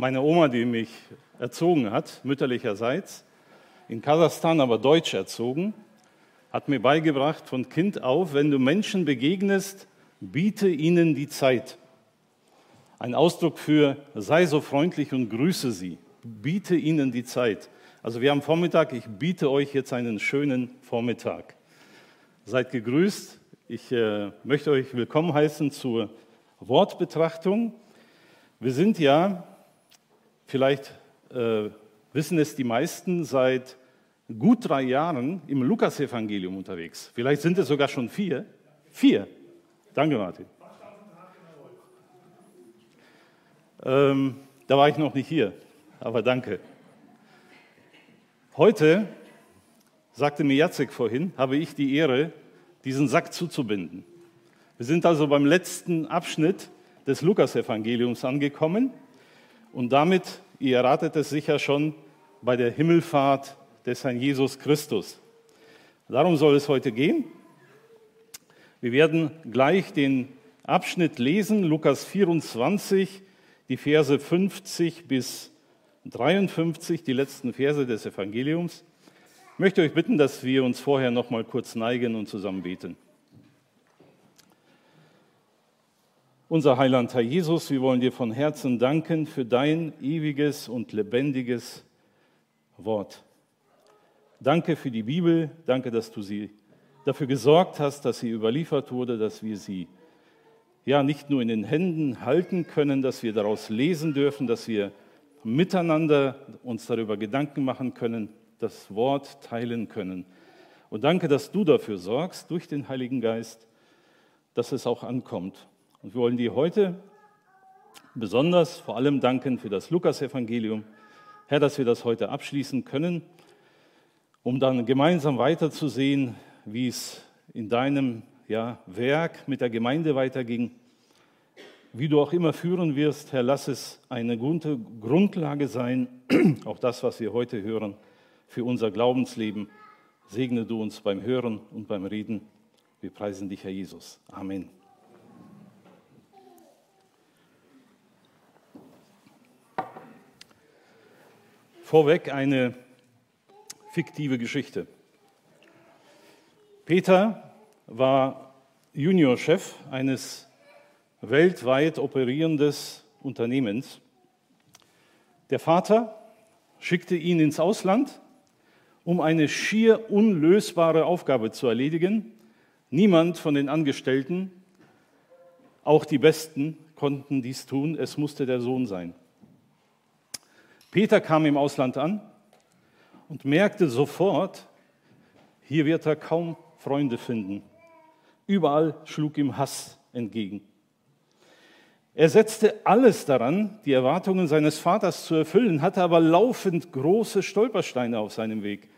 Meine Oma, die mich erzogen hat, mütterlicherseits, in Kasachstan aber deutsch erzogen, hat mir beigebracht von Kind auf, wenn du Menschen begegnest, biete ihnen die Zeit. Ein Ausdruck für sei so freundlich und grüße sie. Biete ihnen die Zeit. Also wir haben Vormittag, ich biete euch jetzt einen schönen Vormittag. Seid gegrüßt. Ich äh, möchte euch willkommen heißen zur Wortbetrachtung. Wir sind ja, vielleicht äh, wissen es die meisten, seit gut drei Jahren im Lukasevangelium unterwegs. Vielleicht sind es sogar schon vier. Vier. Danke, Martin. Ähm, da war ich noch nicht hier, aber danke. Heute, sagte mir Jacek vorhin, habe ich die Ehre, diesen Sack zuzubinden. Wir sind also beim letzten Abschnitt des Lukasevangeliums angekommen und damit, ihr erratet es sicher schon, bei der Himmelfahrt des Herrn Jesus Christus. Darum soll es heute gehen. Wir werden gleich den Abschnitt lesen, Lukas 24, die Verse 50 bis 53, die letzten Verse des Evangeliums. Ich möchte euch bitten, dass wir uns vorher noch mal kurz neigen und zusammen beten. Unser Heiland Herr Jesus, wir wollen dir von Herzen danken für dein ewiges und lebendiges Wort. Danke für die Bibel, danke, dass du sie dafür gesorgt hast, dass sie überliefert wurde, dass wir sie ja nicht nur in den Händen halten können, dass wir daraus lesen dürfen, dass wir miteinander uns darüber Gedanken machen können, das Wort teilen können. Und danke, dass du dafür sorgst, durch den Heiligen Geist, dass es auch ankommt. Und wir wollen dir heute besonders vor allem danken für das Lukasevangelium. Herr, dass wir das heute abschließen können, um dann gemeinsam weiterzusehen, wie es in deinem ja, Werk mit der Gemeinde weiterging. Wie du auch immer führen wirst, Herr, lass es eine gute Grundlage sein, auch das, was wir heute hören, für unser Glaubensleben. Segne du uns beim Hören und beim Reden. Wir preisen dich, Herr Jesus. Amen. Vorweg eine fiktive Geschichte. Peter war Juniorchef eines weltweit operierendes Unternehmens. Der Vater schickte ihn ins Ausland, um eine schier unlösbare Aufgabe zu erledigen. Niemand von den Angestellten, auch die Besten, konnten dies tun. Es musste der Sohn sein. Peter kam im Ausland an und merkte sofort, hier wird er kaum Freunde finden. Überall schlug ihm Hass entgegen. Er setzte alles daran, die Erwartungen seines Vaters zu erfüllen, hatte aber laufend große Stolpersteine auf seinem Weg.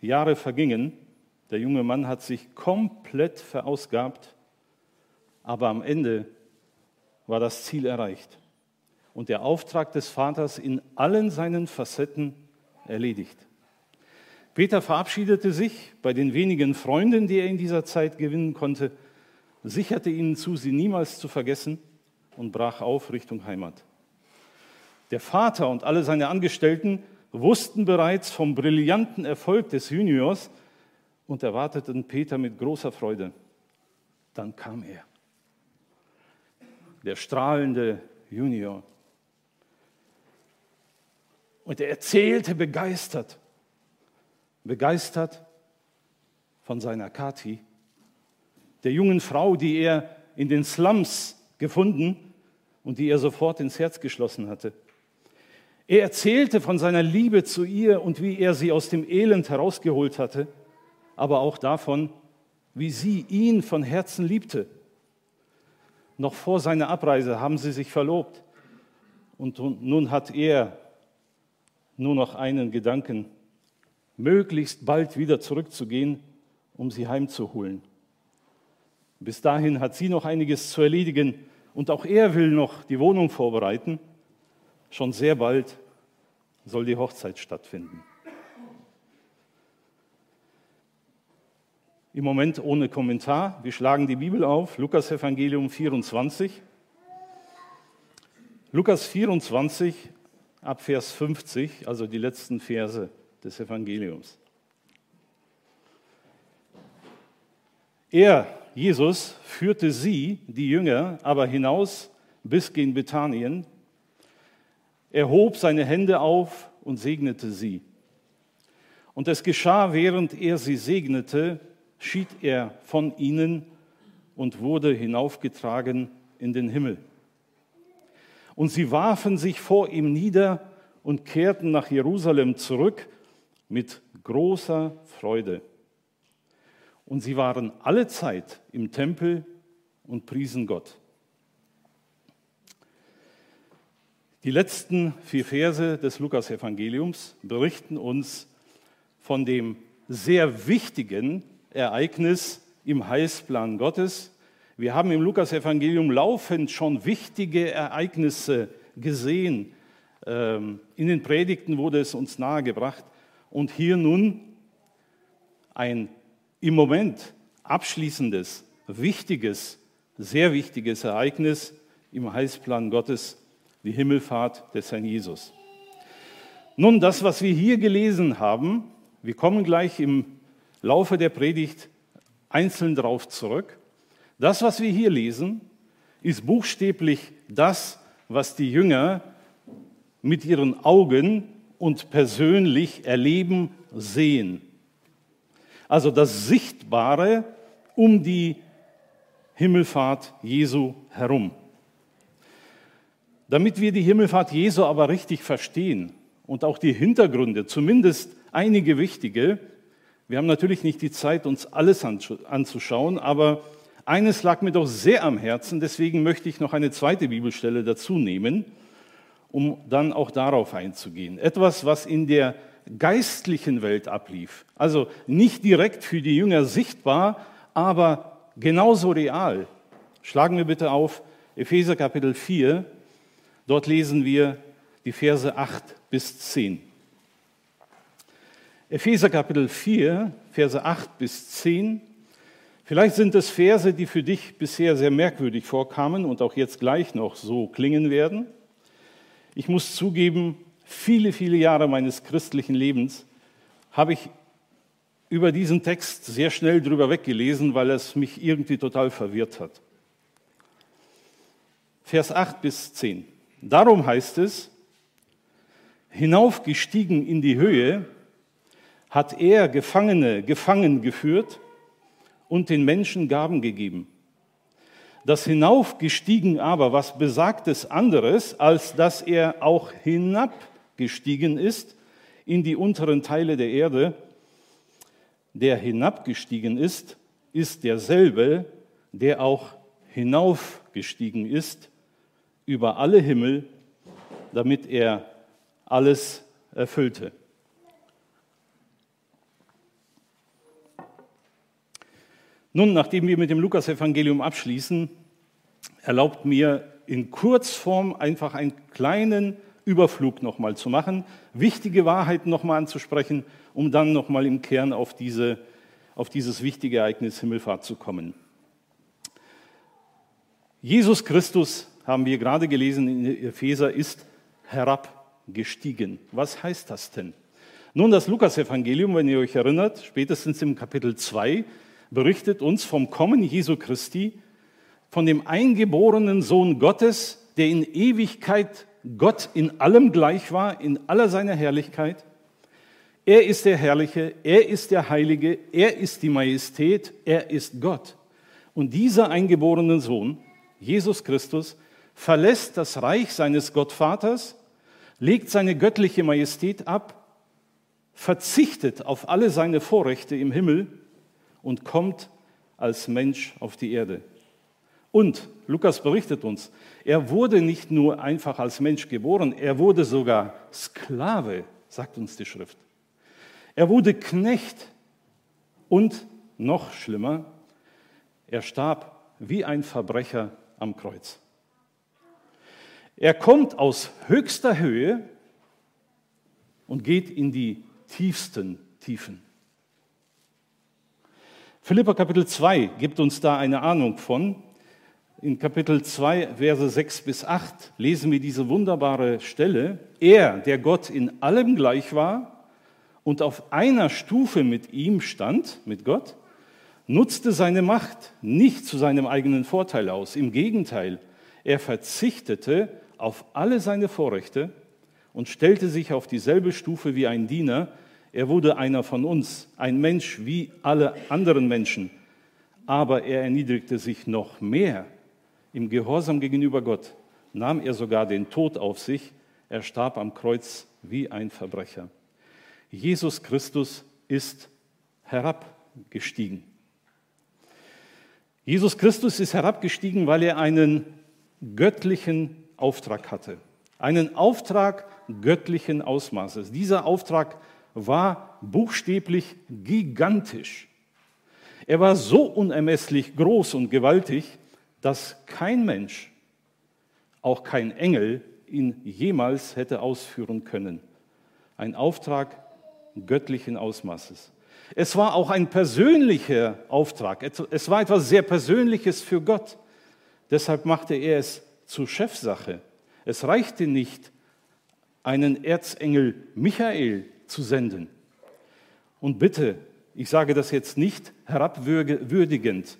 Jahre vergingen, der junge Mann hat sich komplett verausgabt, aber am Ende war das Ziel erreicht und der Auftrag des Vaters in allen seinen Facetten erledigt. Peter verabschiedete sich bei den wenigen Freunden, die er in dieser Zeit gewinnen konnte, sicherte ihnen zu, sie niemals zu vergessen und brach auf Richtung Heimat. Der Vater und alle seine Angestellten wussten bereits vom brillanten Erfolg des Juniors und erwarteten Peter mit großer Freude. Dann kam er, der strahlende Junior. Und er erzählte begeistert begeistert von seiner Kathi, der jungen Frau, die er in den Slums gefunden und die er sofort ins Herz geschlossen hatte. Er erzählte von seiner Liebe zu ihr und wie er sie aus dem Elend herausgeholt hatte, aber auch davon, wie sie ihn von Herzen liebte. Noch vor seiner Abreise haben sie sich verlobt und nun hat er nur noch einen Gedanken, möglichst bald wieder zurückzugehen, um sie heimzuholen. Bis dahin hat sie noch einiges zu erledigen und auch er will noch die Wohnung vorbereiten. Schon sehr bald soll die Hochzeit stattfinden. Im Moment ohne Kommentar. Wir schlagen die Bibel auf, Lukas Evangelium 24. Lukas 24 ab Vers 50, also die letzten Verse des Evangeliums. Er, Jesus, führte sie, die Jünger, aber hinaus bis gen Bethanien. Er hob seine Hände auf und segnete sie. Und es geschah, während er sie segnete, schied er von ihnen und wurde hinaufgetragen in den Himmel. Und sie warfen sich vor ihm nieder und kehrten nach Jerusalem zurück mit großer Freude. Und sie waren alle Zeit im Tempel und priesen Gott. Die letzten vier Verse des Lukas-Evangeliums berichten uns von dem sehr wichtigen Ereignis im Heilsplan Gottes. Wir haben im Lukas-Evangelium laufend schon wichtige Ereignisse gesehen. Ähm, in den Predigten wurde es uns nahegebracht. Und hier nun ein im Moment abschließendes, wichtiges, sehr wichtiges Ereignis im Heilsplan Gottes, die Himmelfahrt des Herrn Jesus. Nun, das, was wir hier gelesen haben, wir kommen gleich im Laufe der Predigt einzeln darauf zurück. Das, was wir hier lesen, ist buchstäblich das, was die Jünger mit ihren Augen und persönlich erleben, sehen. Also das Sichtbare um die Himmelfahrt Jesu herum. Damit wir die Himmelfahrt Jesu aber richtig verstehen und auch die Hintergründe, zumindest einige wichtige, wir haben natürlich nicht die Zeit, uns alles anzuschauen, aber eines lag mir doch sehr am Herzen, deswegen möchte ich noch eine zweite Bibelstelle dazu nehmen, um dann auch darauf einzugehen. Etwas, was in der geistlichen Welt ablief. Also nicht direkt für die Jünger sichtbar, aber genauso real. Schlagen wir bitte auf Epheser Kapitel 4. Dort lesen wir die Verse 8 bis 10. Epheser Kapitel 4, Verse 8 bis 10. Vielleicht sind es Verse, die für dich bisher sehr merkwürdig vorkamen und auch jetzt gleich noch so klingen werden. Ich muss zugeben, viele, viele Jahre meines christlichen Lebens habe ich über diesen Text sehr schnell drüber weggelesen, weil es mich irgendwie total verwirrt hat. Vers 8 bis 10. Darum heißt es, hinaufgestiegen in die Höhe, hat er Gefangene gefangen geführt und den Menschen Gaben gegeben. Das hinaufgestiegen aber, was besagt es anderes, als dass er auch hinab gestiegen ist in die unteren Teile der Erde, der hinabgestiegen ist, ist derselbe, der auch hinaufgestiegen ist über alle Himmel, damit er alles erfüllte. Nun, nachdem wir mit dem Lukas-Evangelium abschließen, erlaubt mir in Kurzform einfach einen kleinen Überflug nochmal zu machen, wichtige Wahrheiten nochmal anzusprechen, um dann nochmal im Kern auf, diese, auf dieses wichtige Ereignis Himmelfahrt zu kommen. Jesus Christus, haben wir gerade gelesen in Epheser, ist herabgestiegen. Was heißt das denn? Nun, das Lukas-Evangelium, wenn ihr euch erinnert, spätestens im Kapitel 2, berichtet uns vom Kommen Jesu Christi, von dem eingeborenen Sohn Gottes, der in Ewigkeit Gott in allem gleich war, in aller seiner Herrlichkeit. Er ist der Herrliche, er ist der Heilige, er ist die Majestät, er ist Gott. Und dieser eingeborene Sohn, Jesus Christus, verlässt das Reich seines Gottvaters, legt seine göttliche Majestät ab, verzichtet auf alle seine Vorrechte im Himmel und kommt als Mensch auf die Erde. Und Lukas berichtet uns, er wurde nicht nur einfach als Mensch geboren, er wurde sogar Sklave, sagt uns die Schrift. Er wurde Knecht und noch schlimmer, er starb wie ein Verbrecher am Kreuz. Er kommt aus höchster Höhe und geht in die tiefsten Tiefen. Philippa Kapitel 2 gibt uns da eine Ahnung von, in Kapitel 2, Verse 6 bis 8 lesen wir diese wunderbare Stelle. Er, der Gott in allem gleich war und auf einer Stufe mit ihm stand, mit Gott, nutzte seine Macht nicht zu seinem eigenen Vorteil aus. Im Gegenteil, er verzichtete auf alle seine Vorrechte und stellte sich auf dieselbe Stufe wie ein Diener. Er wurde einer von uns, ein Mensch wie alle anderen Menschen. Aber er erniedrigte sich noch mehr. Im Gehorsam gegenüber Gott nahm er sogar den Tod auf sich. Er starb am Kreuz wie ein Verbrecher. Jesus Christus ist herabgestiegen. Jesus Christus ist herabgestiegen, weil er einen göttlichen Auftrag hatte. Einen Auftrag göttlichen Ausmaßes. Dieser Auftrag war buchstäblich gigantisch. Er war so unermesslich groß und gewaltig, dass kein Mensch, auch kein Engel, ihn jemals hätte ausführen können. Ein Auftrag göttlichen Ausmaßes. Es war auch ein persönlicher Auftrag. Es war etwas sehr Persönliches für Gott. Deshalb machte er es zur Chefsache. Es reichte nicht, einen Erzengel Michael zu senden. Und bitte, ich sage das jetzt nicht herabwürdigend,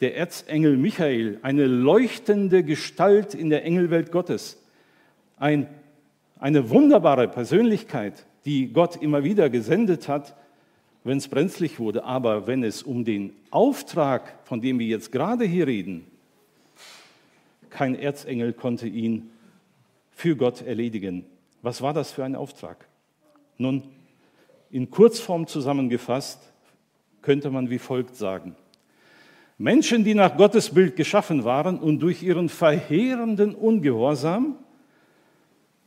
der Erzengel Michael, eine leuchtende Gestalt in der Engelwelt Gottes, ein, eine wunderbare Persönlichkeit, die Gott immer wieder gesendet hat, wenn es brenzlig wurde. Aber wenn es um den Auftrag, von dem wir jetzt gerade hier reden, kein Erzengel konnte ihn für Gott erledigen. Was war das für ein Auftrag? Nun, in Kurzform zusammengefasst könnte man wie folgt sagen. Menschen, die nach Gottes Bild geschaffen waren und durch ihren verheerenden Ungehorsam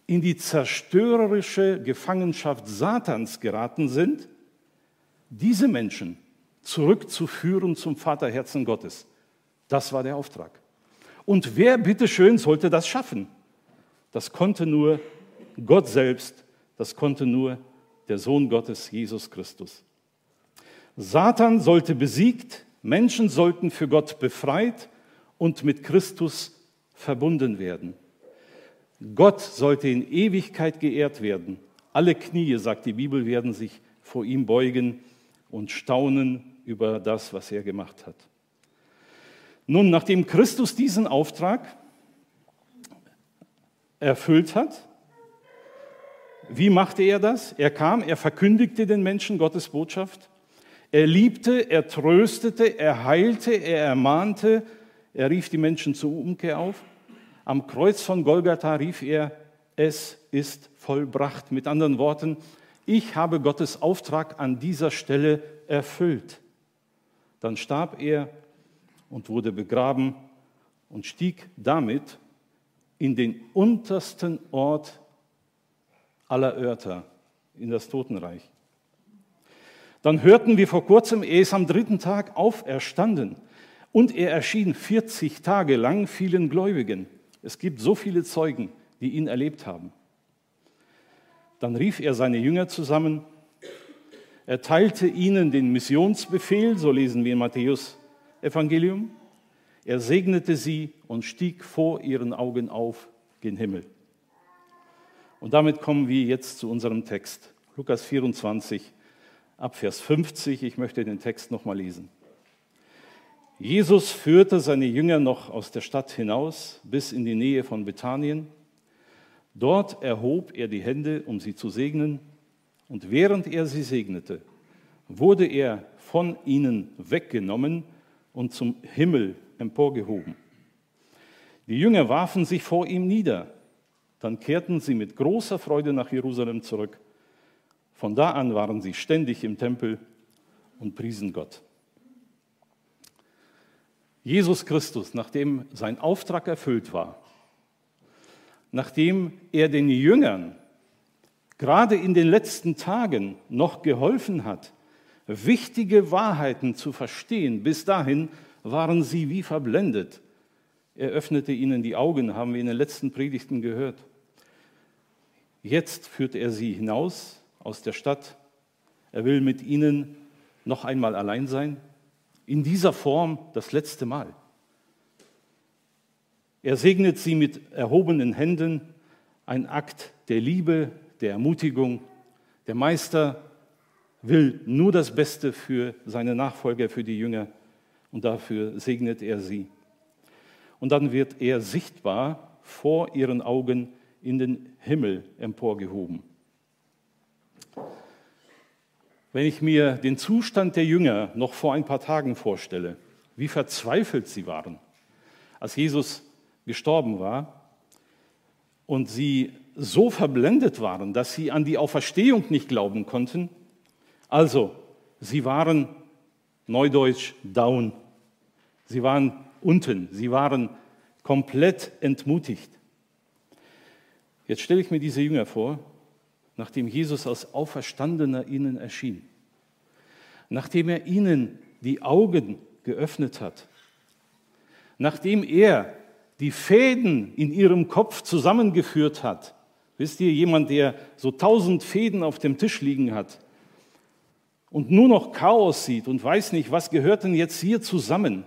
in die zerstörerische Gefangenschaft Satans geraten sind, diese Menschen zurückzuführen zum Vaterherzen Gottes. Das war der Auftrag. Und wer bitteschön sollte das schaffen? Das konnte nur Gott selbst, das konnte nur der Sohn Gottes, Jesus Christus. Satan sollte besiegt, Menschen sollten für Gott befreit und mit Christus verbunden werden. Gott sollte in Ewigkeit geehrt werden. Alle Knie, sagt die Bibel, werden sich vor ihm beugen und staunen über das, was er gemacht hat. Nun, nachdem Christus diesen Auftrag erfüllt hat, wie machte er das? Er kam, er verkündigte den Menschen Gottes Botschaft. Er liebte, er tröstete, er heilte, er ermahnte, er rief die Menschen zur Umkehr auf. Am Kreuz von Golgatha rief er, es ist vollbracht. Mit anderen Worten, ich habe Gottes Auftrag an dieser Stelle erfüllt. Dann starb er und wurde begraben und stieg damit in den untersten Ort aller Örter, in das Totenreich. Dann hörten wir vor kurzem, er ist am dritten Tag auferstanden und er erschien 40 Tage lang vielen Gläubigen. Es gibt so viele Zeugen, die ihn erlebt haben. Dann rief er seine Jünger zusammen, er teilte ihnen den Missionsbefehl, so lesen wir in Matthäus Evangelium. Er segnete sie und stieg vor ihren Augen auf gen Himmel. Und damit kommen wir jetzt zu unserem Text. Lukas 24, ab Vers 50. Ich möchte den Text nochmal lesen. Jesus führte seine Jünger noch aus der Stadt hinaus bis in die Nähe von Bethanien. Dort erhob er die Hände, um sie zu segnen, und während er sie segnete, wurde er von ihnen weggenommen und zum Himmel emporgehoben. Die Jünger warfen sich vor ihm nieder, dann kehrten sie mit großer Freude nach Jerusalem zurück. Von da an waren sie ständig im Tempel und priesen Gott. Jesus Christus, nachdem sein Auftrag erfüllt war, nachdem er den Jüngern gerade in den letzten Tagen noch geholfen hat, wichtige Wahrheiten zu verstehen. Bis dahin waren sie wie verblendet. Er öffnete ihnen die Augen, haben wir in den letzten Predigten gehört. Jetzt führt er sie hinaus aus der Stadt. Er will mit ihnen noch einmal allein sein. In dieser Form das letzte Mal. Er segnet sie mit erhobenen Händen, ein Akt der Liebe, der Ermutigung. Der Meister will nur das Beste für seine Nachfolger, für die Jünger und dafür segnet er sie. Und dann wird er sichtbar vor ihren Augen in den Himmel emporgehoben. Wenn ich mir den Zustand der Jünger noch vor ein paar Tagen vorstelle, wie verzweifelt sie waren, als Jesus gestorben war und sie so verblendet waren, dass sie an die Auferstehung nicht glauben konnten. Also, sie waren neudeutsch down. Sie waren unten, sie waren komplett entmutigt. Jetzt stelle ich mir diese Jünger vor, nachdem Jesus als Auferstandener ihnen erschien, nachdem er ihnen die Augen geöffnet hat, nachdem er die Fäden in ihrem Kopf zusammengeführt hat. Wisst ihr, jemand, der so tausend Fäden auf dem Tisch liegen hat und nur noch Chaos sieht und weiß nicht, was gehört denn jetzt hier zusammen?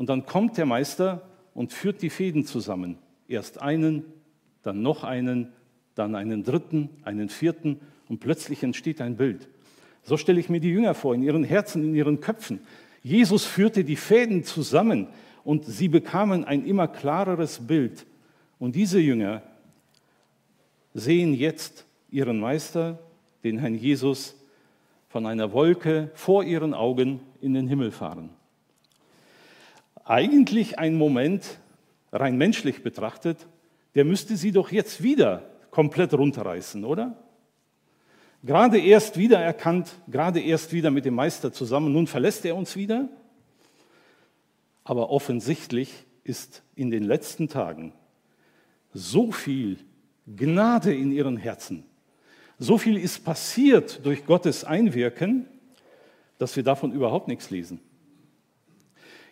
Und dann kommt der Meister und führt die Fäden zusammen. Erst einen, dann noch einen, dann einen dritten, einen vierten und plötzlich entsteht ein Bild. So stelle ich mir die Jünger vor, in ihren Herzen, in ihren Köpfen. Jesus führte die Fäden zusammen und sie bekamen ein immer klareres Bild. Und diese Jünger sehen jetzt ihren Meister, den Herrn Jesus, von einer Wolke vor ihren Augen in den Himmel fahren. Eigentlich ein Moment, rein menschlich betrachtet, der müsste sie doch jetzt wieder komplett runterreißen, oder? Gerade erst wieder erkannt, gerade erst wieder mit dem Meister zusammen, nun verlässt er uns wieder. Aber offensichtlich ist in den letzten Tagen so viel Gnade in ihren Herzen, so viel ist passiert durch Gottes Einwirken, dass wir davon überhaupt nichts lesen.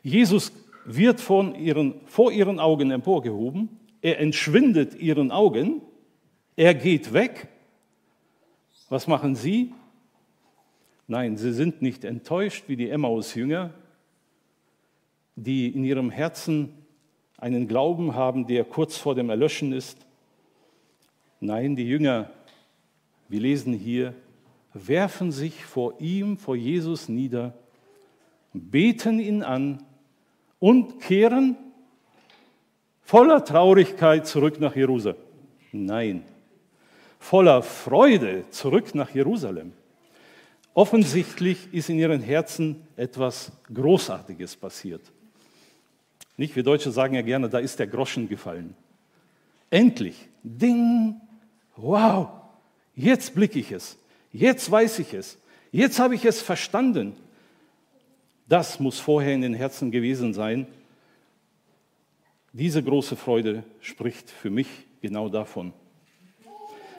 Jesus wird von ihren, vor ihren Augen emporgehoben, er entschwindet ihren Augen, er geht weg. Was machen sie? Nein, sie sind nicht enttäuscht wie die Emmaus-Jünger, die in ihrem Herzen einen Glauben haben, der kurz vor dem Erlöschen ist. Nein, die Jünger, wir lesen hier, werfen sich vor ihm, vor Jesus nieder, beten ihn an und kehren voller Traurigkeit zurück nach Jerusalem. Nein, voller Freude zurück nach Jerusalem. Offensichtlich ist in ihren Herzen etwas Großartiges passiert. Nicht, wir Deutsche sagen ja gerne, da ist der Groschen gefallen. Endlich, ding, wow, jetzt blicke ich es, jetzt weiß ich es, jetzt habe ich es verstanden. Das muss vorher in den Herzen gewesen sein. Diese große Freude spricht für mich genau davon.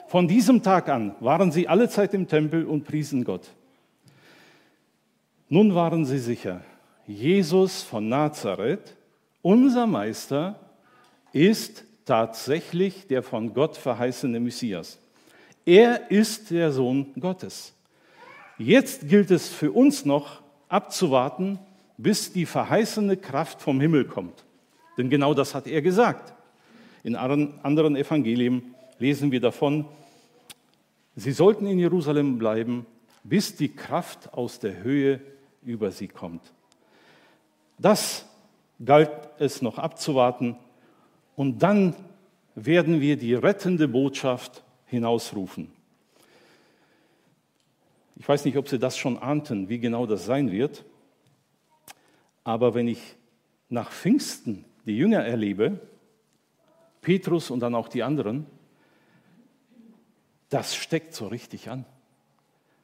Von diesem Tag an waren sie alle Zeit im Tempel und priesen Gott. Nun waren sie sicher, Jesus von Nazareth, unser Meister, ist tatsächlich der von Gott verheißene Messias. Er ist der Sohn Gottes. Jetzt gilt es für uns noch, abzuwarten, bis die verheißene Kraft vom Himmel kommt. Denn genau das hat er gesagt. In anderen Evangelien lesen wir davon, sie sollten in Jerusalem bleiben, bis die Kraft aus der Höhe über sie kommt. Das galt es noch abzuwarten und dann werden wir die rettende Botschaft hinausrufen. Ich weiß nicht, ob Sie das schon ahnten, wie genau das sein wird. Aber wenn ich nach Pfingsten die Jünger erlebe, Petrus und dann auch die anderen, das steckt so richtig an.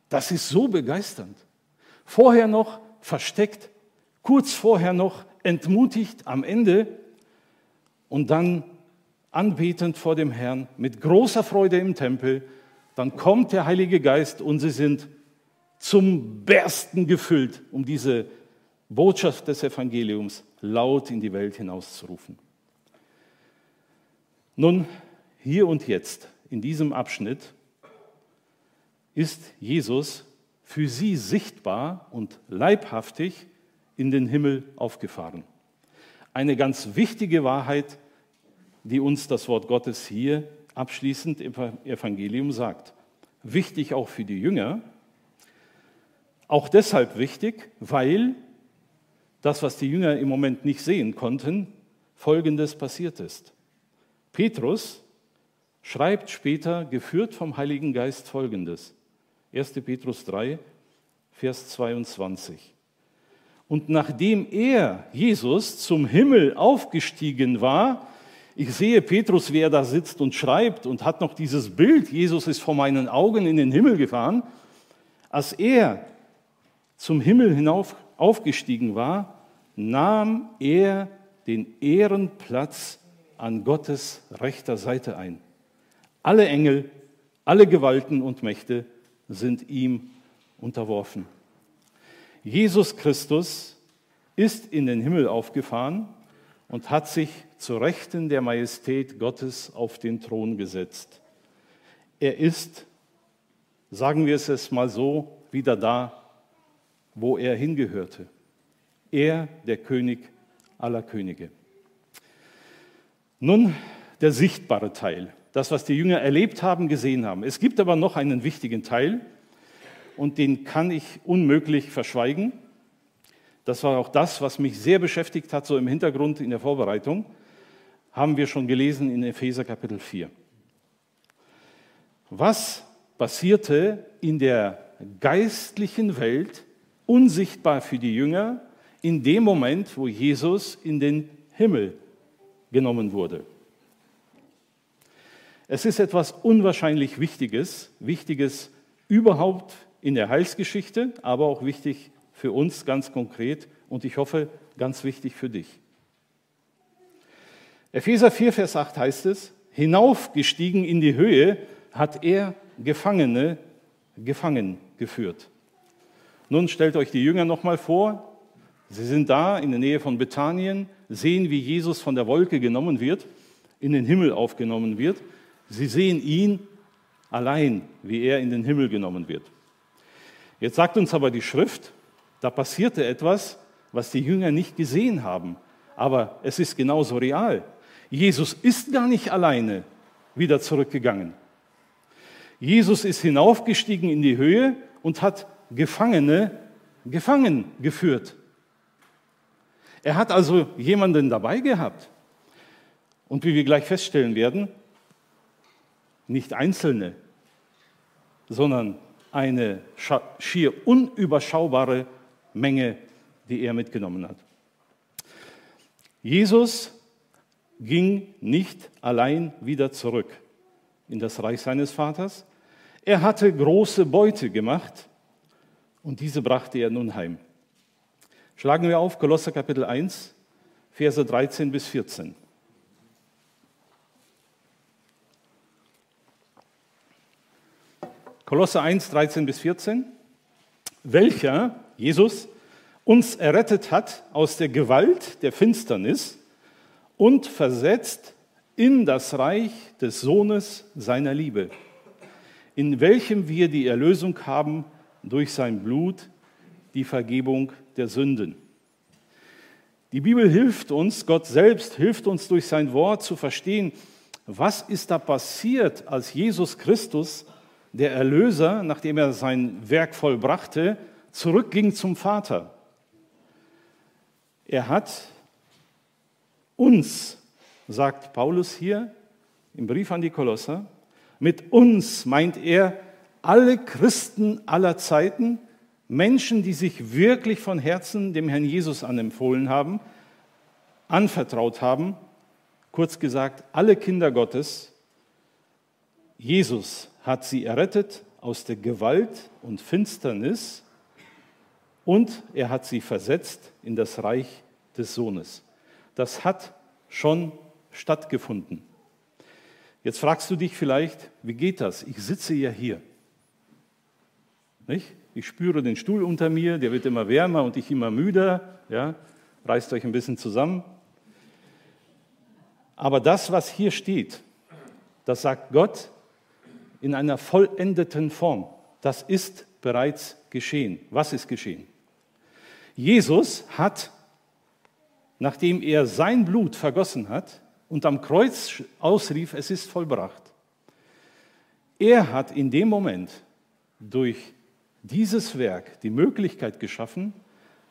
Das ist so begeisternd. Vorher noch versteckt, kurz vorher noch entmutigt, am Ende und dann anbetend vor dem Herrn, mit großer Freude im Tempel. Dann kommt der Heilige Geist und sie sind zum Bersten gefüllt, um diese Botschaft des Evangeliums laut in die Welt hinauszurufen. Nun, hier und jetzt, in diesem Abschnitt, ist Jesus für sie sichtbar und leibhaftig in den Himmel aufgefahren. Eine ganz wichtige Wahrheit die uns das Wort Gottes hier abschließend im Evangelium sagt. Wichtig auch für die Jünger, auch deshalb wichtig, weil das, was die Jünger im Moment nicht sehen konnten, Folgendes passiert ist. Petrus schreibt später, geführt vom Heiligen Geist, Folgendes. 1. Petrus 3, Vers 22. Und nachdem er, Jesus, zum Himmel aufgestiegen war, ich sehe Petrus, wie er da sitzt und schreibt und hat noch dieses Bild, Jesus ist vor meinen Augen in den Himmel gefahren, als er zum Himmel hinauf aufgestiegen war, nahm er den Ehrenplatz an Gottes rechter Seite ein. Alle Engel, alle Gewalten und Mächte sind ihm unterworfen. Jesus Christus ist in den Himmel aufgefahren und hat sich zu Rechten der Majestät Gottes auf den Thron gesetzt. Er ist, sagen wir es mal so, wieder da, wo er hingehörte. Er, der König aller Könige. Nun der sichtbare Teil, das, was die Jünger erlebt haben, gesehen haben. Es gibt aber noch einen wichtigen Teil und den kann ich unmöglich verschweigen. Das war auch das, was mich sehr beschäftigt hat, so im Hintergrund in der Vorbereitung, haben wir schon gelesen in Epheser Kapitel 4. Was passierte in der geistlichen Welt, unsichtbar für die Jünger, in dem Moment, wo Jesus in den Himmel genommen wurde. Es ist etwas unwahrscheinlich Wichtiges, Wichtiges überhaupt in der Heilsgeschichte, aber auch wichtig für uns ganz konkret und ich hoffe ganz wichtig für dich. Epheser 4, Vers 8 heißt es, hinaufgestiegen in die Höhe hat er Gefangene gefangen geführt. Nun stellt euch die Jünger nochmal vor, Sie sind da in der Nähe von Bethanien, sehen, wie Jesus von der Wolke genommen wird, in den Himmel aufgenommen wird. Sie sehen ihn allein, wie er in den Himmel genommen wird. Jetzt sagt uns aber die Schrift, da passierte etwas, was die Jünger nicht gesehen haben. Aber es ist genauso real. Jesus ist gar nicht alleine wieder zurückgegangen. Jesus ist hinaufgestiegen in die Höhe und hat Gefangene gefangen geführt. Er hat also jemanden dabei gehabt. Und wie wir gleich feststellen werden, nicht Einzelne, sondern eine schier unüberschaubare Menge, die er mitgenommen hat. Jesus ging nicht allein wieder zurück in das Reich seines Vaters. Er hatte große Beute gemacht und diese brachte er nun heim. Schlagen wir auf Kolosser Kapitel 1, Verse 13 bis 14. Kolosser 1, 13 bis 14. Welcher, Jesus, uns errettet hat aus der Gewalt der Finsternis und versetzt in das Reich des Sohnes seiner Liebe, in welchem wir die Erlösung haben durch sein Blut, die Vergebung der Sünden. Die Bibel hilft uns, Gott selbst hilft uns durch sein Wort zu verstehen, was ist da passiert, als Jesus Christus, der Erlöser, nachdem er sein Werk vollbrachte, zurückging zum Vater. Er hat uns, sagt Paulus hier im Brief an die Kolosser, mit uns meint er alle Christen aller Zeiten, Menschen, die sich wirklich von Herzen dem Herrn Jesus anempfohlen haben, anvertraut haben, kurz gesagt, alle Kinder Gottes, Jesus hat sie errettet aus der Gewalt und Finsternis und er hat sie versetzt in das Reich des Sohnes. Das hat schon stattgefunden. Jetzt fragst du dich vielleicht, wie geht das? Ich sitze ja hier. Nicht? Ich spüre den Stuhl unter mir, der wird immer wärmer und ich immer müder. Ja? Reißt euch ein bisschen zusammen. Aber das, was hier steht, das sagt Gott in einer vollendeten Form. Das ist bereits geschehen. Was ist geschehen? Jesus hat, nachdem er sein Blut vergossen hat, und am Kreuz ausrief, es ist vollbracht. Er hat in dem Moment durch dieses Werk die Möglichkeit geschaffen,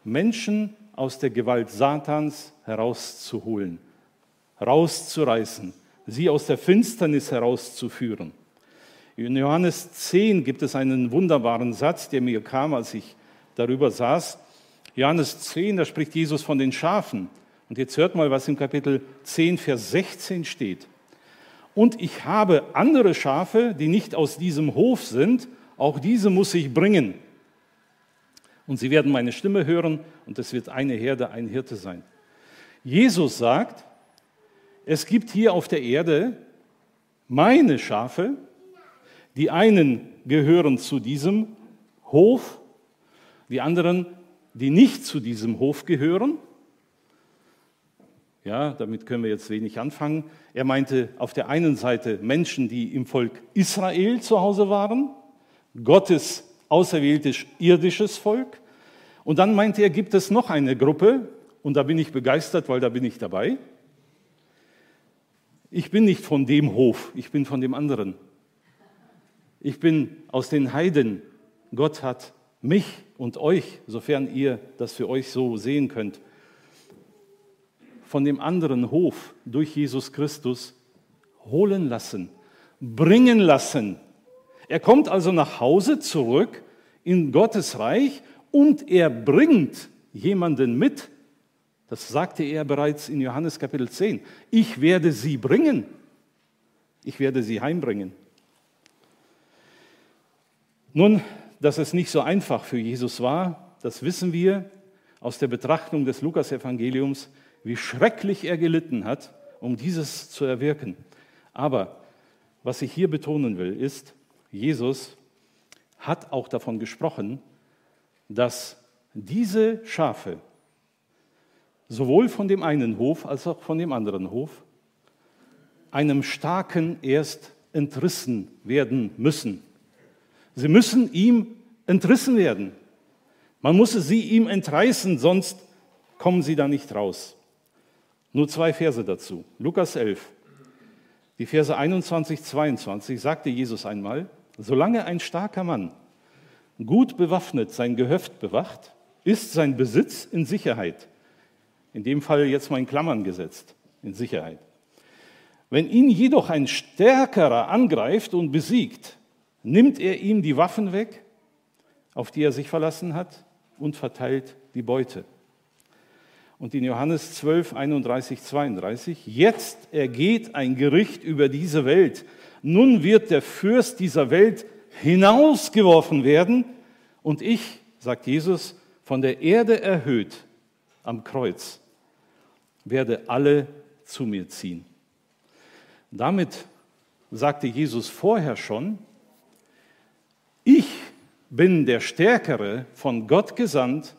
Menschen aus der Gewalt Satans herauszuholen, rauszureißen, sie aus der Finsternis herauszuführen. In Johannes 10 gibt es einen wunderbaren Satz, der mir kam, als ich darüber saß. Johannes 10, da spricht Jesus von den Schafen. Und jetzt hört mal, was im Kapitel 10, Vers 16 steht. Und ich habe andere Schafe, die nicht aus diesem Hof sind, auch diese muss ich bringen. Und sie werden meine Stimme hören und es wird eine Herde, ein Hirte sein. Jesus sagt, es gibt hier auf der Erde meine Schafe, die einen gehören zu diesem Hof, die anderen, die nicht zu diesem Hof gehören. Ja, damit können wir jetzt wenig anfangen. Er meinte auf der einen Seite Menschen, die im Volk Israel zu Hause waren, Gottes auserwähltes irdisches Volk. Und dann meinte er, gibt es noch eine Gruppe, und da bin ich begeistert, weil da bin ich dabei. Ich bin nicht von dem Hof, ich bin von dem anderen. Ich bin aus den Heiden. Gott hat mich und euch, sofern ihr das für euch so sehen könnt, von dem anderen Hof durch Jesus Christus holen lassen, bringen lassen. Er kommt also nach Hause zurück in Gottes Reich und er bringt jemanden mit. Das sagte er bereits in Johannes Kapitel 10. Ich werde sie bringen. Ich werde sie heimbringen. Nun, dass es nicht so einfach für Jesus war, das wissen wir aus der Betrachtung des Lukasevangeliums, wie schrecklich er gelitten hat, um dieses zu erwirken. Aber was ich hier betonen will, ist, Jesus hat auch davon gesprochen, dass diese Schafe sowohl von dem einen Hof als auch von dem anderen Hof einem Starken erst entrissen werden müssen. Sie müssen ihm entrissen werden. Man muss sie ihm entreißen, sonst kommen sie da nicht raus. Nur zwei Verse dazu. Lukas 11, die Verse 21, 22 sagte Jesus einmal, solange ein starker Mann gut bewaffnet sein Gehöft bewacht, ist sein Besitz in Sicherheit. In dem Fall jetzt mal in Klammern gesetzt, in Sicherheit. Wenn ihn jedoch ein Stärkerer angreift und besiegt, nimmt er ihm die Waffen weg, auf die er sich verlassen hat, und verteilt die Beute. Und in Johannes 12, 31, 32, jetzt ergeht ein Gericht über diese Welt. Nun wird der Fürst dieser Welt hinausgeworfen werden und ich, sagt Jesus, von der Erde erhöht am Kreuz, werde alle zu mir ziehen. Damit sagte Jesus vorher schon, ich bin der Stärkere von Gott gesandt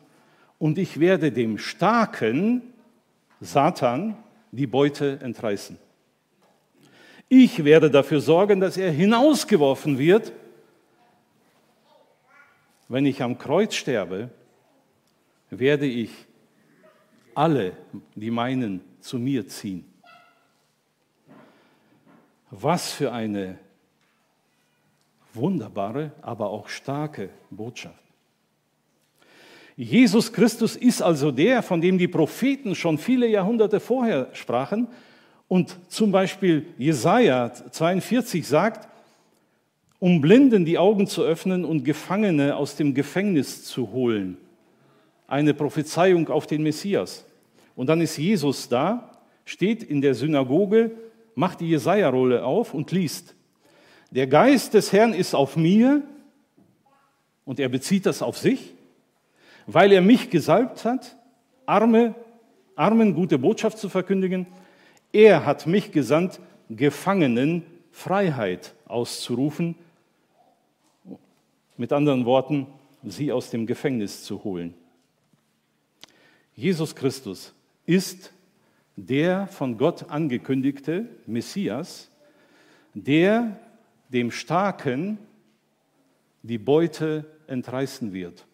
und ich werde dem Starken, Satan, die Beute entreißen. Ich werde dafür sorgen, dass er hinausgeworfen wird. Wenn ich am Kreuz sterbe, werde ich alle, die meinen, zu mir ziehen. Was für eine wunderbare, aber auch starke Botschaft. Jesus Christus ist also der, von dem die Propheten schon viele Jahrhunderte vorher sprachen. Und zum Beispiel Jesaja 42 sagt, um Blinden die Augen zu öffnen und Gefangene aus dem Gefängnis zu holen. Eine Prophezeiung auf den Messias. Und dann ist Jesus da, steht in der Synagoge, macht die Jesaja-Rolle auf und liest. Der Geist des Herrn ist auf mir und er bezieht das auf sich, weil er mich gesalbt hat, Arme, Armen gute Botschaft zu verkündigen. Er hat mich gesandt, Gefangenen Freiheit auszurufen. Mit anderen Worten, sie aus dem Gefängnis zu holen. Jesus Christus ist der von Gott angekündigte Messias, der dem Starken die Beute entreißen wird.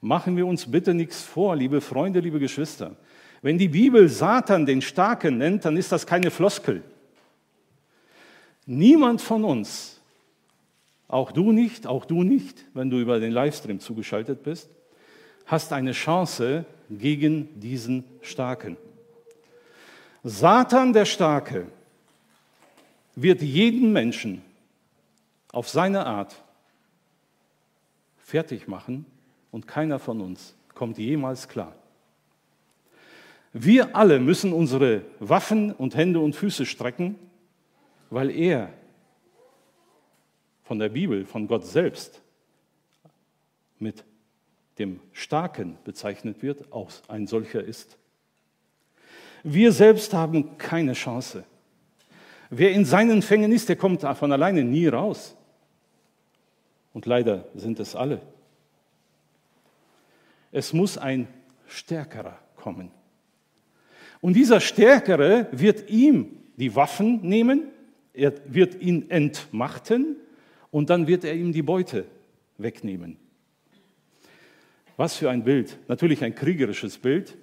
Machen wir uns bitte nichts vor, liebe Freunde, liebe Geschwister. Wenn die Bibel Satan den Starken nennt, dann ist das keine Floskel. Niemand von uns, auch du nicht, auch du nicht, wenn du über den Livestream zugeschaltet bist, hast eine Chance gegen diesen Starken. Satan der Starke wird jeden Menschen auf seine Art fertig machen und keiner von uns kommt jemals klar. Wir alle müssen unsere Waffen und Hände und Füße strecken, weil er von der Bibel, von Gott selbst mit dem Starken bezeichnet wird, auch ein solcher ist. Wir selbst haben keine Chance. Wer in seinen Fängen ist, der kommt von alleine nie raus. Und leider sind es alle. Es muss ein Stärkerer kommen. Und dieser Stärkere wird ihm die Waffen nehmen, er wird ihn entmachten und dann wird er ihm die Beute wegnehmen. Was für ein Bild, natürlich ein kriegerisches Bild.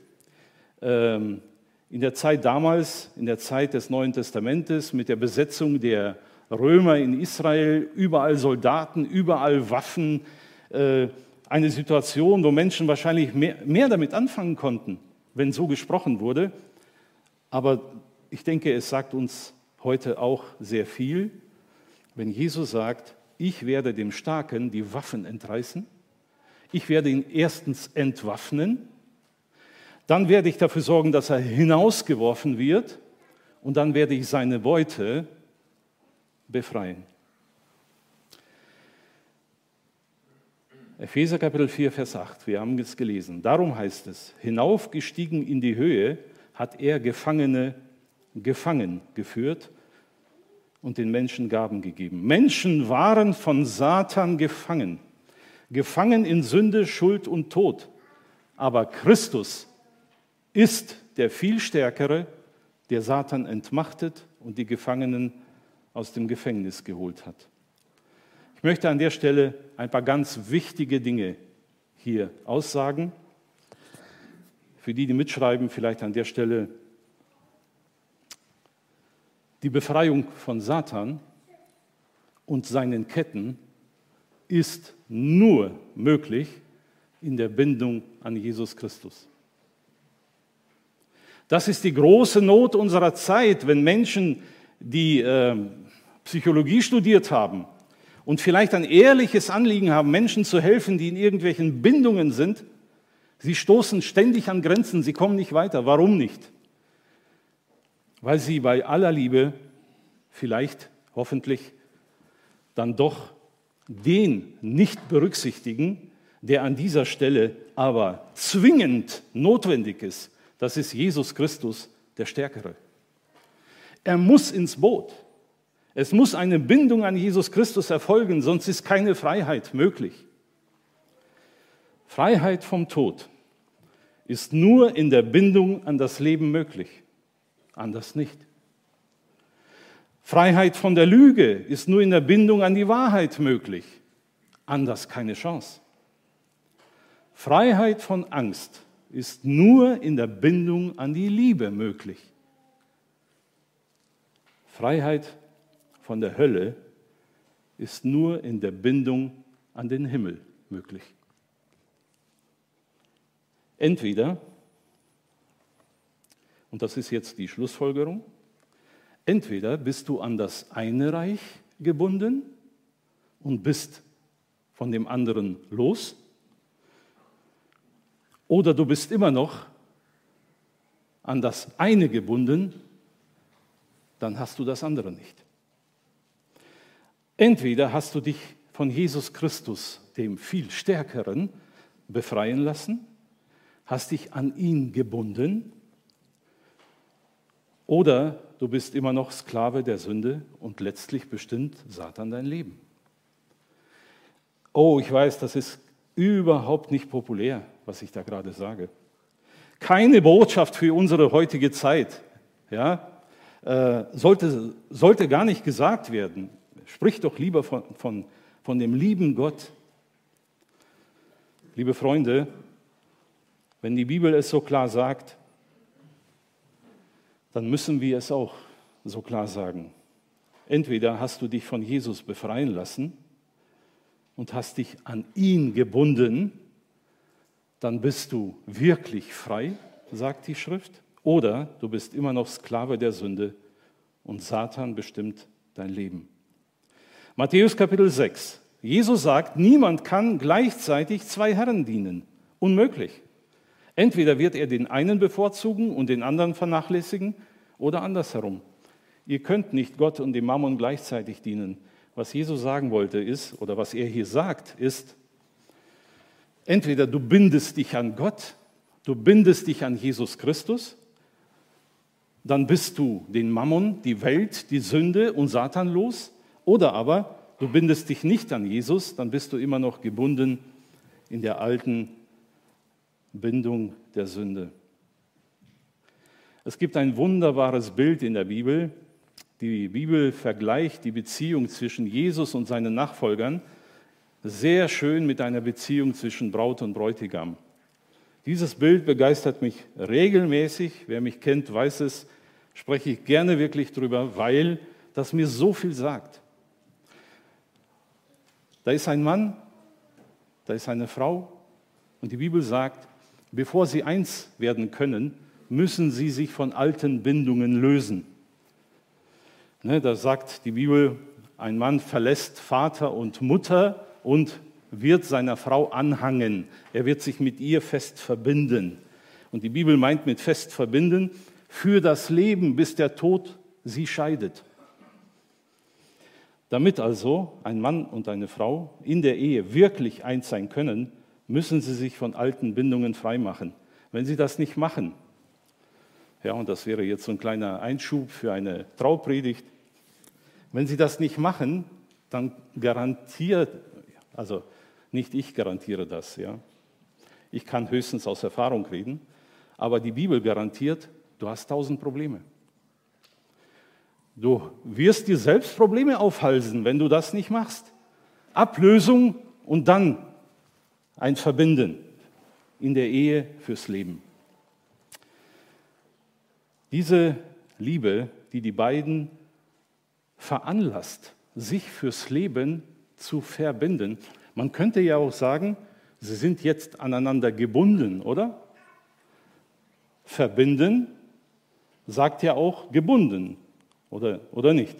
Ähm, in der Zeit damals, in der Zeit des Neuen Testamentes, mit der Besetzung der Römer in Israel, überall Soldaten, überall Waffen, äh, eine Situation, wo Menschen wahrscheinlich mehr, mehr damit anfangen konnten, wenn so gesprochen wurde. Aber ich denke, es sagt uns heute auch sehr viel, wenn Jesus sagt, ich werde dem Starken die Waffen entreißen, ich werde ihn erstens entwaffnen, dann werde ich dafür sorgen, dass er hinausgeworfen wird und dann werde ich seine Beute befreien. Epheser Kapitel 4, Vers 8, wir haben es gelesen. Darum heißt es, hinaufgestiegen in die Höhe hat er Gefangene gefangen geführt und den Menschen Gaben gegeben. Menschen waren von Satan gefangen, gefangen in Sünde, Schuld und Tod. Aber Christus ist der viel stärkere, der Satan entmachtet und die Gefangenen aus dem Gefängnis geholt hat. Ich möchte an der Stelle ein paar ganz wichtige Dinge hier aussagen. Für die, die mitschreiben, vielleicht an der Stelle die Befreiung von Satan und seinen Ketten ist nur möglich in der Bindung an Jesus Christus. Das ist die große Not unserer Zeit, wenn Menschen, die äh, Psychologie studiert haben und vielleicht ein ehrliches Anliegen haben, Menschen zu helfen, die in irgendwelchen Bindungen sind, sie stoßen ständig an Grenzen, sie kommen nicht weiter. Warum nicht? Weil sie bei aller Liebe vielleicht, hoffentlich, dann doch den nicht berücksichtigen, der an dieser Stelle aber zwingend notwendig ist, das ist Jesus Christus, der Stärkere. Er muss ins Boot. Es muss eine Bindung an Jesus Christus erfolgen, sonst ist keine Freiheit möglich. Freiheit vom Tod ist nur in der Bindung an das Leben möglich, anders nicht. Freiheit von der Lüge ist nur in der Bindung an die Wahrheit möglich, anders keine Chance. Freiheit von Angst ist nur in der Bindung an die Liebe möglich. Freiheit von der Hölle ist nur in der Bindung an den Himmel möglich. Entweder, und das ist jetzt die Schlussfolgerung, entweder bist du an das eine Reich gebunden und bist von dem anderen los, oder du bist immer noch an das eine gebunden, dann hast du das andere nicht. Entweder hast du dich von Jesus Christus, dem viel stärkeren, befreien lassen, hast dich an ihn gebunden, oder du bist immer noch Sklave der Sünde und letztlich bestimmt Satan dein Leben. Oh, ich weiß, das ist überhaupt nicht populär, was ich da gerade sage. Keine Botschaft für unsere heutige Zeit. Ja, äh, sollte, sollte gar nicht gesagt werden. Sprich doch lieber von, von, von dem lieben Gott. Liebe Freunde, wenn die Bibel es so klar sagt, dann müssen wir es auch so klar sagen. Entweder hast du dich von Jesus befreien lassen und hast dich an ihn gebunden, dann bist du wirklich frei, sagt die Schrift, oder du bist immer noch Sklave der Sünde und Satan bestimmt dein Leben. Matthäus Kapitel 6. Jesus sagt, niemand kann gleichzeitig zwei Herren dienen. Unmöglich. Entweder wird er den einen bevorzugen und den anderen vernachlässigen oder andersherum. Ihr könnt nicht Gott und dem Mammon gleichzeitig dienen. Was Jesus sagen wollte ist, oder was er hier sagt, ist, entweder du bindest dich an Gott, du bindest dich an Jesus Christus, dann bist du den Mammon, die Welt, die Sünde und Satan los, oder aber du bindest dich nicht an Jesus, dann bist du immer noch gebunden in der alten Bindung der Sünde. Es gibt ein wunderbares Bild in der Bibel. Die Bibel vergleicht die Beziehung zwischen Jesus und seinen Nachfolgern sehr schön mit einer Beziehung zwischen Braut und Bräutigam. Dieses Bild begeistert mich regelmäßig. Wer mich kennt, weiß es, spreche ich gerne wirklich drüber, weil das mir so viel sagt. Da ist ein Mann, da ist eine Frau und die Bibel sagt, bevor sie eins werden können, müssen sie sich von alten Bindungen lösen. Ne, da sagt die Bibel, ein Mann verlässt Vater und Mutter und wird seiner Frau anhangen. Er wird sich mit ihr fest verbinden. Und die Bibel meint mit fest verbinden für das Leben, bis der Tod sie scheidet. Damit also ein Mann und eine Frau in der Ehe wirklich eins sein können, müssen sie sich von alten Bindungen freimachen. Wenn sie das nicht machen, ja, und das wäre jetzt so ein kleiner Einschub für eine Traupredigt, wenn sie das nicht machen, dann garantiert, also nicht ich garantiere das, ja. Ich kann höchstens aus Erfahrung reden, aber die Bibel garantiert, du hast tausend Probleme. Du wirst dir selbst Probleme aufhalsen, wenn du das nicht machst. Ablösung und dann ein Verbinden in der Ehe fürs Leben. Diese Liebe, die die beiden veranlasst, sich fürs Leben zu verbinden. Man könnte ja auch sagen, sie sind jetzt aneinander gebunden, oder? Verbinden sagt ja auch gebunden, oder, oder nicht?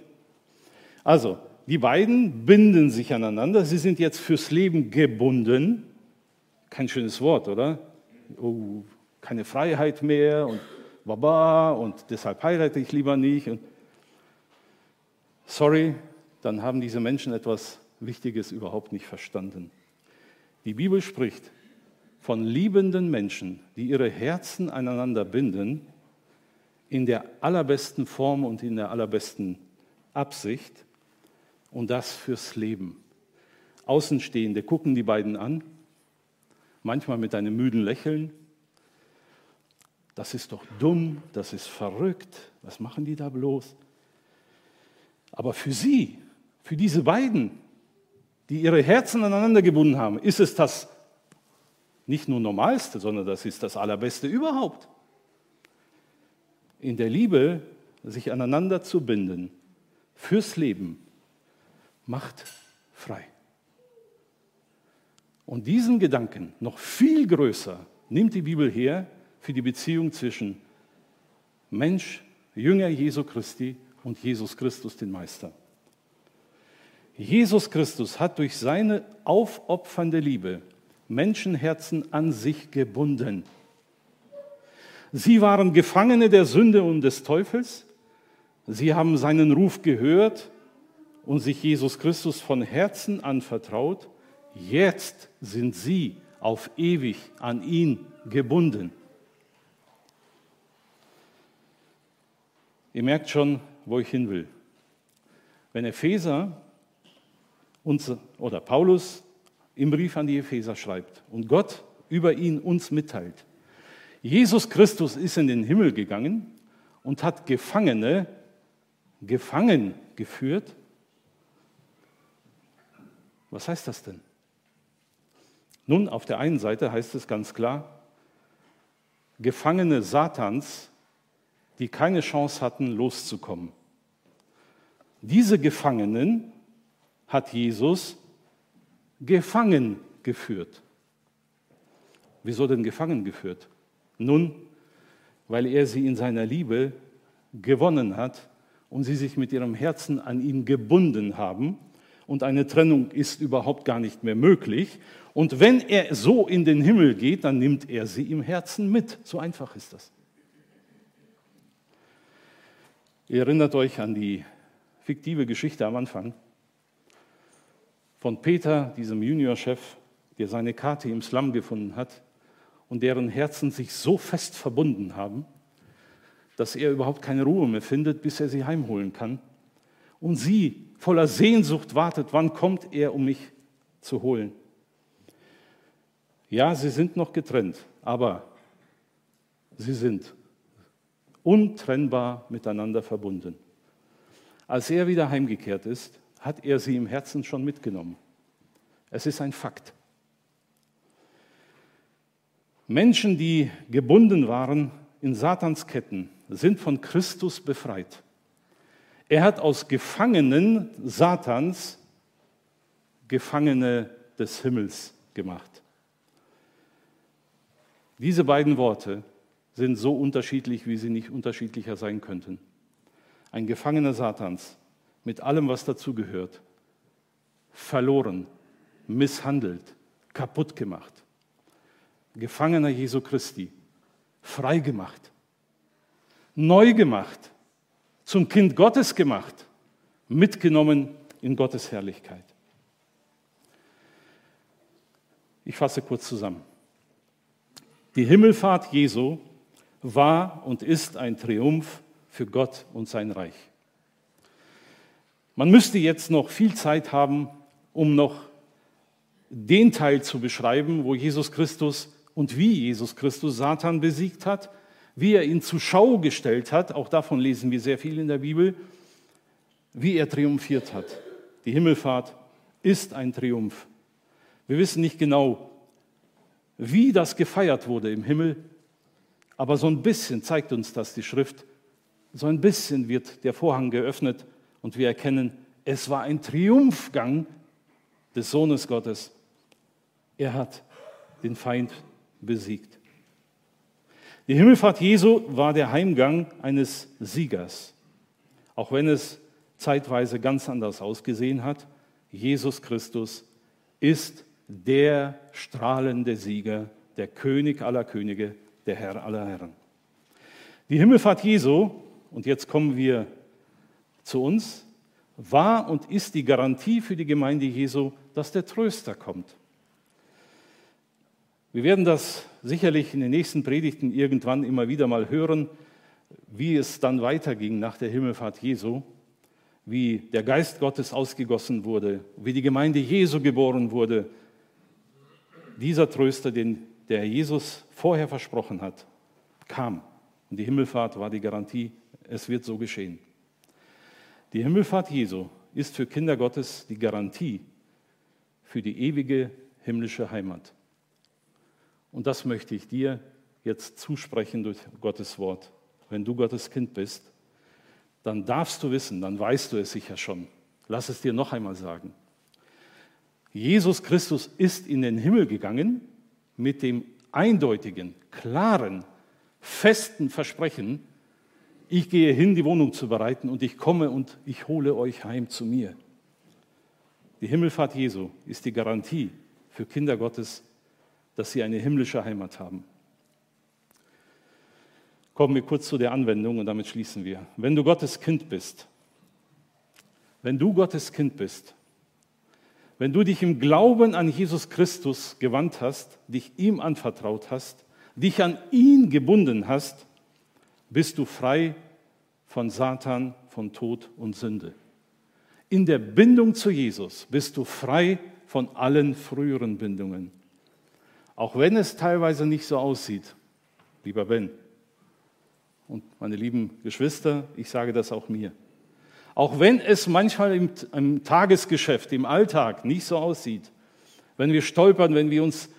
Also, die beiden binden sich aneinander, sie sind jetzt fürs Leben gebunden kein schönes Wort, oder? Oh, keine Freiheit mehr und baba und deshalb heirate ich lieber nicht. Und sorry, dann haben diese Menschen etwas Wichtiges überhaupt nicht verstanden. Die Bibel spricht von liebenden Menschen, die ihre Herzen aneinander binden, in der allerbesten Form und in der allerbesten Absicht und das fürs Leben. Außenstehende gucken die beiden an manchmal mit einem müden Lächeln. Das ist doch dumm, das ist verrückt, was machen die da bloß? Aber für sie, für diese beiden, die ihre Herzen aneinander gebunden haben, ist es das nicht nur Normalste, sondern das ist das Allerbeste überhaupt. In der Liebe sich aneinander zu binden, fürs Leben, macht frei. Und diesen Gedanken noch viel größer nimmt die Bibel her für die Beziehung zwischen Mensch, Jünger Jesu Christi und Jesus Christus, den Meister. Jesus Christus hat durch seine aufopfernde Liebe Menschenherzen an sich gebunden. Sie waren Gefangene der Sünde und des Teufels. Sie haben seinen Ruf gehört und sich Jesus Christus von Herzen anvertraut Jetzt sind sie auf ewig an ihn gebunden. Ihr merkt schon, wo ich hin will. Wenn Epheser uns, oder Paulus im Brief an die Epheser schreibt und Gott über ihn uns mitteilt, Jesus Christus ist in den Himmel gegangen und hat Gefangene gefangen geführt. Was heißt das denn? Nun, auf der einen Seite heißt es ganz klar, Gefangene Satans die keine Chance hatten, loszukommen. Diese Gefangenen hat Jesus gefangen geführt. Wieso denn gefangen geführt? Nun, weil er sie in seiner Liebe gewonnen hat und sie sich mit ihrem Herzen an ihn gebunden haben und eine Trennung ist überhaupt gar nicht mehr möglich. Und wenn er so in den Himmel geht, dann nimmt er sie im Herzen mit. So einfach ist das. Ihr erinnert euch an die fiktive Geschichte am Anfang von Peter, diesem Juniorchef, der seine Karte im Slum gefunden hat und deren Herzen sich so fest verbunden haben, dass er überhaupt keine Ruhe mehr findet, bis er sie heimholen kann. Und sie voller Sehnsucht wartet, wann kommt er, um mich zu holen. Ja, sie sind noch getrennt, aber sie sind untrennbar miteinander verbunden. Als er wieder heimgekehrt ist, hat er sie im Herzen schon mitgenommen. Es ist ein Fakt. Menschen, die gebunden waren in Satans Ketten, sind von Christus befreit. Er hat aus Gefangenen Satans Gefangene des Himmels gemacht. Diese beiden Worte sind so unterschiedlich, wie sie nicht unterschiedlicher sein könnten. Ein Gefangener Satans mit allem, was dazugehört, verloren, misshandelt, kaputt gemacht. Gefangener Jesu Christi, frei gemacht, neu gemacht, zum Kind Gottes gemacht, mitgenommen in Gottes Herrlichkeit. Ich fasse kurz zusammen. Die Himmelfahrt Jesu war und ist ein Triumph für Gott und sein Reich. Man müsste jetzt noch viel Zeit haben, um noch den Teil zu beschreiben, wo Jesus Christus und wie Jesus Christus Satan besiegt hat, wie er ihn zur Schau gestellt hat, auch davon lesen wir sehr viel in der Bibel, wie er triumphiert hat. Die Himmelfahrt ist ein Triumph. Wir wissen nicht genau, wie das gefeiert wurde im Himmel, aber so ein bisschen zeigt uns das die Schrift. So ein bisschen wird der Vorhang geöffnet und wir erkennen, es war ein Triumphgang des Sohnes Gottes. Er hat den Feind besiegt. Die Himmelfahrt Jesu war der Heimgang eines Siegers. Auch wenn es zeitweise ganz anders ausgesehen hat, Jesus Christus ist der strahlende Sieger, der König aller Könige, der Herr aller Herren. Die Himmelfahrt Jesu, und jetzt kommen wir zu uns, war und ist die Garantie für die Gemeinde Jesu, dass der Tröster kommt. Wir werden das sicherlich in den nächsten Predigten irgendwann immer wieder mal hören, wie es dann weiterging nach der Himmelfahrt Jesu, wie der Geist Gottes ausgegossen wurde, wie die Gemeinde Jesu geboren wurde. Dieser Tröster, den der Jesus vorher versprochen hat, kam. Und die Himmelfahrt war die Garantie, es wird so geschehen. Die Himmelfahrt Jesu ist für Kinder Gottes die Garantie für die ewige himmlische Heimat. Und das möchte ich dir jetzt zusprechen durch Gottes Wort. Wenn du Gottes Kind bist, dann darfst du wissen, dann weißt du es sicher schon. Lass es dir noch einmal sagen. Jesus Christus ist in den Himmel gegangen mit dem eindeutigen, klaren, festen Versprechen, ich gehe hin, die Wohnung zu bereiten und ich komme und ich hole euch heim zu mir. Die Himmelfahrt Jesu ist die Garantie für Kinder Gottes, dass sie eine himmlische Heimat haben. Kommen wir kurz zu der Anwendung und damit schließen wir. Wenn du Gottes Kind bist, wenn du Gottes Kind bist, wenn du dich im Glauben an Jesus Christus gewandt hast, dich ihm anvertraut hast, dich an ihn gebunden hast, bist du frei von Satan, von Tod und Sünde. In der Bindung zu Jesus bist du frei von allen früheren Bindungen. Auch wenn es teilweise nicht so aussieht, lieber Ben und meine lieben Geschwister, ich sage das auch mir. Auch wenn es manchmal im, im, Tagesgeschäft, im Alltag nicht so aussieht, wenn wir stolpern, wenn wir uns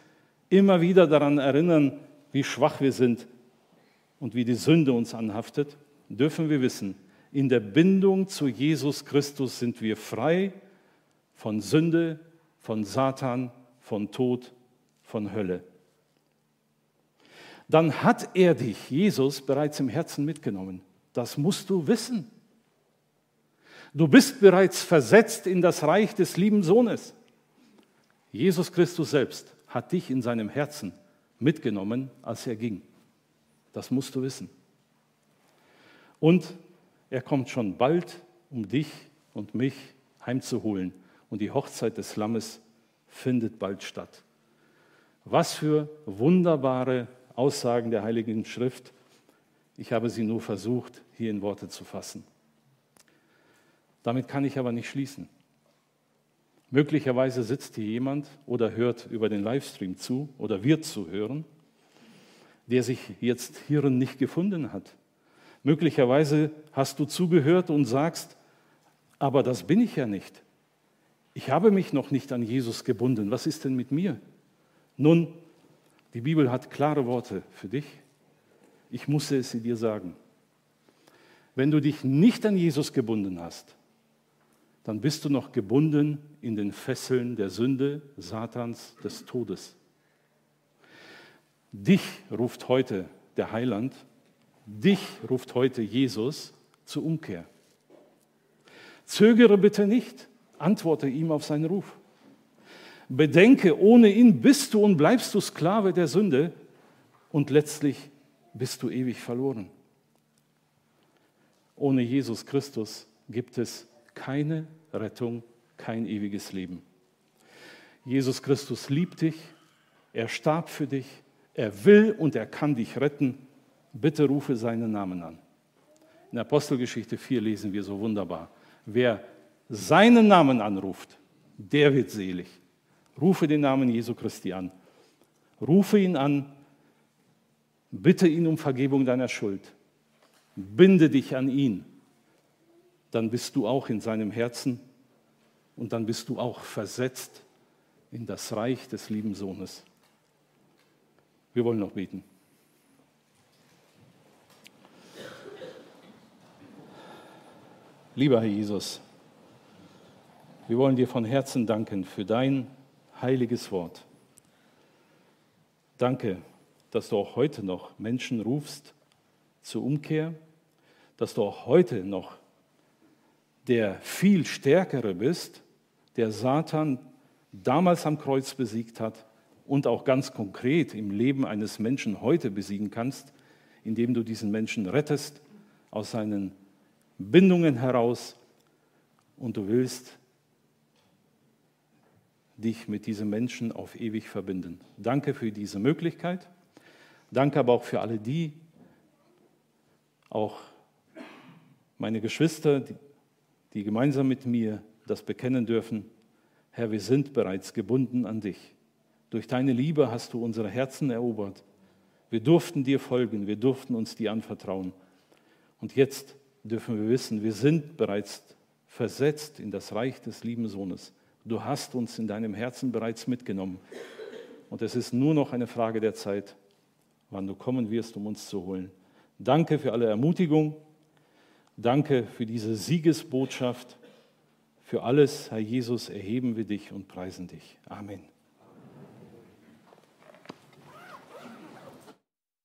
immer wieder daran erinnern, wie schwach wir sind und wie die Sünde uns anhaftet, dürfen wir wissen, in der Bindung zu Jesus Christus sind wir frei von Sünde, von Satan, von Tod, von Hölle. Dann hat er dich, Jesus, bereits im Herzen mitgenommen. Das musst du wissen. Du bist bereits versetzt in das Reich des lieben Sohnes. Jesus Christus selbst hat dich in seinem Herzen mitgenommen, als er ging. Das musst du wissen. Und er kommt schon bald, um dich und mich heimzuholen. Und die Hochzeit des Lammes findet bald statt. Was für wunderbare Aussagen der Heiligen Schrift. Ich habe sie nur versucht, hier in Worte zu fassen. Damit kann ich aber nicht schließen. Möglicherweise sitzt hier jemand oder hört über den Livestream zu oder wird zuhören, der sich jetzt hierin nicht gefunden hat. Möglicherweise hast du zugehört und sagst, aber das bin ich ja nicht. Ich habe mich noch nicht an Jesus gebunden. Was ist denn mit mir? Nun, die Bibel hat klare Worte für dich. Ich musste es sie dir sagen. Wenn du dich nicht an Jesus gebunden hast, dann bist du noch gebunden in den Fesseln der Sünde, Satans, des Todes. Dich ruft heute der Heiland, dich ruft heute Jesus zur Umkehr. Zögere bitte nicht, antworte ihm auf seinen Ruf. Bedenke, ohne ihn bist du und bleibst du Sklave der Sünde und letztlich bist du ewig verloren. Ohne Jesus Christus gibt es keine Rettung, kein ewiges Leben. Jesus Christus liebt dich, er starb für dich, er will und er kann dich retten. Bitte rufe seinen Namen an. In Apostelgeschichte 4 lesen wir so wunderbar, wer seinen Namen anruft, der wird selig. Rufe den Namen Jesu Christi an. Rufe ihn an, bitte ihn um Vergebung deiner Schuld. Binde dich an ihn dann bist du auch in seinem Herzen und dann bist du auch versetzt in das Reich des lieben Sohnes. Wir wollen noch beten. Lieber Herr Jesus, wir wollen dir von Herzen danken für dein heiliges Wort. Danke, dass du auch heute noch Menschen rufst zur Umkehr, dass du auch heute noch der viel stärkere bist, der Satan damals am Kreuz besiegt hat und auch ganz konkret im Leben eines Menschen heute besiegen kannst, indem du diesen Menschen rettest aus seinen Bindungen heraus und du willst dich mit diesem Menschen auf ewig verbinden. Danke für diese Möglichkeit. Danke aber auch für alle die, auch meine Geschwister, die die gemeinsam mit mir das bekennen dürfen, Herr, wir sind bereits gebunden an dich. Durch deine Liebe hast du unsere Herzen erobert. Wir durften dir folgen, wir durften uns dir anvertrauen. Und jetzt dürfen wir wissen, wir sind bereits versetzt in das Reich des lieben Sohnes. Du hast uns in deinem Herzen bereits mitgenommen. Und es ist nur noch eine Frage der Zeit, wann du kommen wirst, um uns zu holen. Danke für alle Ermutigung. Danke für diese Siegesbotschaft. Für alles, Herr Jesus, erheben wir dich und preisen dich. Amen.